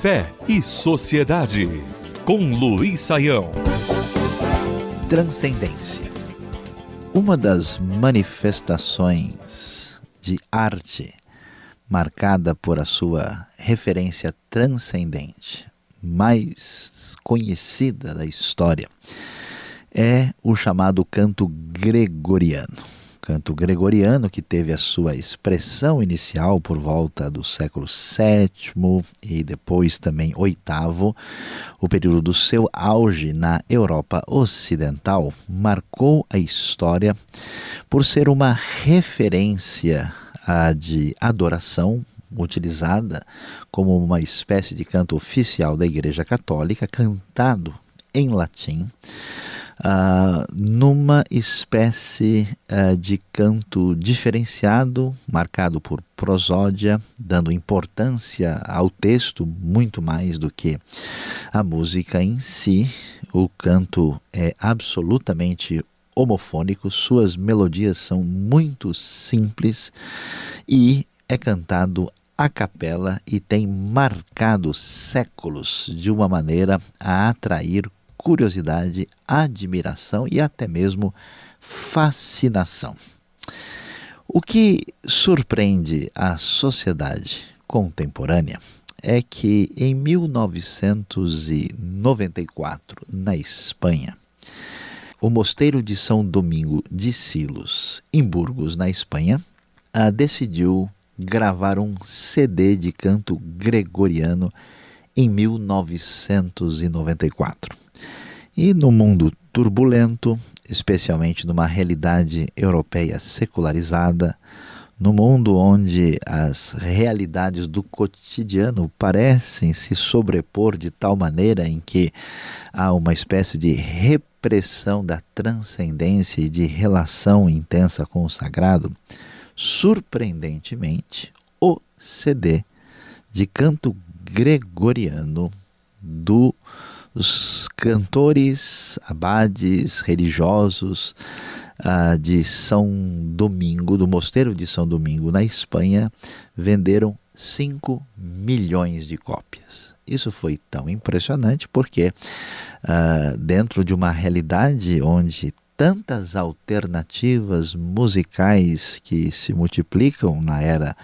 Fé e Sociedade, com Luiz Saião. Transcendência. Uma das manifestações de arte marcada por a sua referência transcendente, mais conhecida da história, é o chamado canto gregoriano canto gregoriano, que teve a sua expressão inicial por volta do século VII e depois também VIII, o período do seu auge na Europa Ocidental, marcou a história por ser uma referência de adoração utilizada como uma espécie de canto oficial da Igreja Católica, cantado em latim uh, numa espécie uh, de canto diferenciado, marcado por prosódia, dando importância ao texto muito mais do que a música em si. O canto é absolutamente homofônico, suas melodias são muito simples e é cantado a capela e tem marcado séculos de uma maneira a atrair curiosidade, admiração e até mesmo fascinação. O que surpreende a sociedade contemporânea é que em 1994, na Espanha, o Mosteiro de São Domingo de Silos, em Burgos, na Espanha, decidiu gravar um CD de canto gregoriano em 1994. E no mundo turbulento, especialmente numa realidade europeia secularizada, no mundo onde as realidades do cotidiano parecem se sobrepor de tal maneira em que há uma espécie de repressão da transcendência e de relação intensa com o sagrado, surpreendentemente, o CD de canto gregoriano do os cantores, abades, religiosos uh, de São Domingo, do Mosteiro de São Domingo, na Espanha, venderam 5 milhões de cópias. Isso foi tão impressionante porque, uh, dentro de uma realidade onde tantas alternativas musicais que se multiplicam na era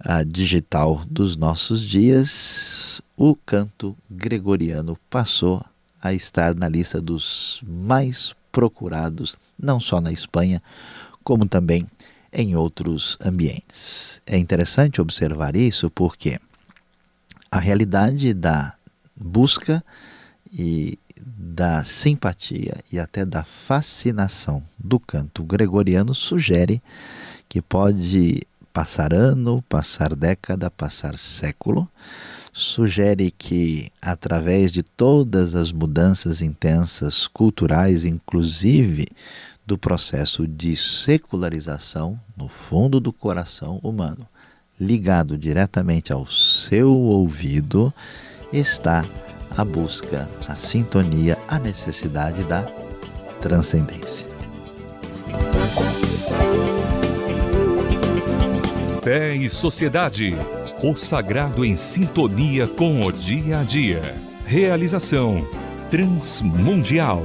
uh, digital dos nossos dias, o canto gregoriano passou a estar na lista dos mais procurados, não só na Espanha, como também em outros ambientes. É interessante observar isso porque a realidade da busca e da simpatia e até da fascinação do canto gregoriano sugere que pode passar ano, passar década, passar século, sugere que, através de todas as mudanças intensas culturais, inclusive do processo de secularização no fundo do coração humano, ligado diretamente ao seu ouvido, está a busca, a sintonia, a necessidade da transcendência. Fé e Sociedade o sagrado em sintonia com o dia a dia. Realização Transmundial.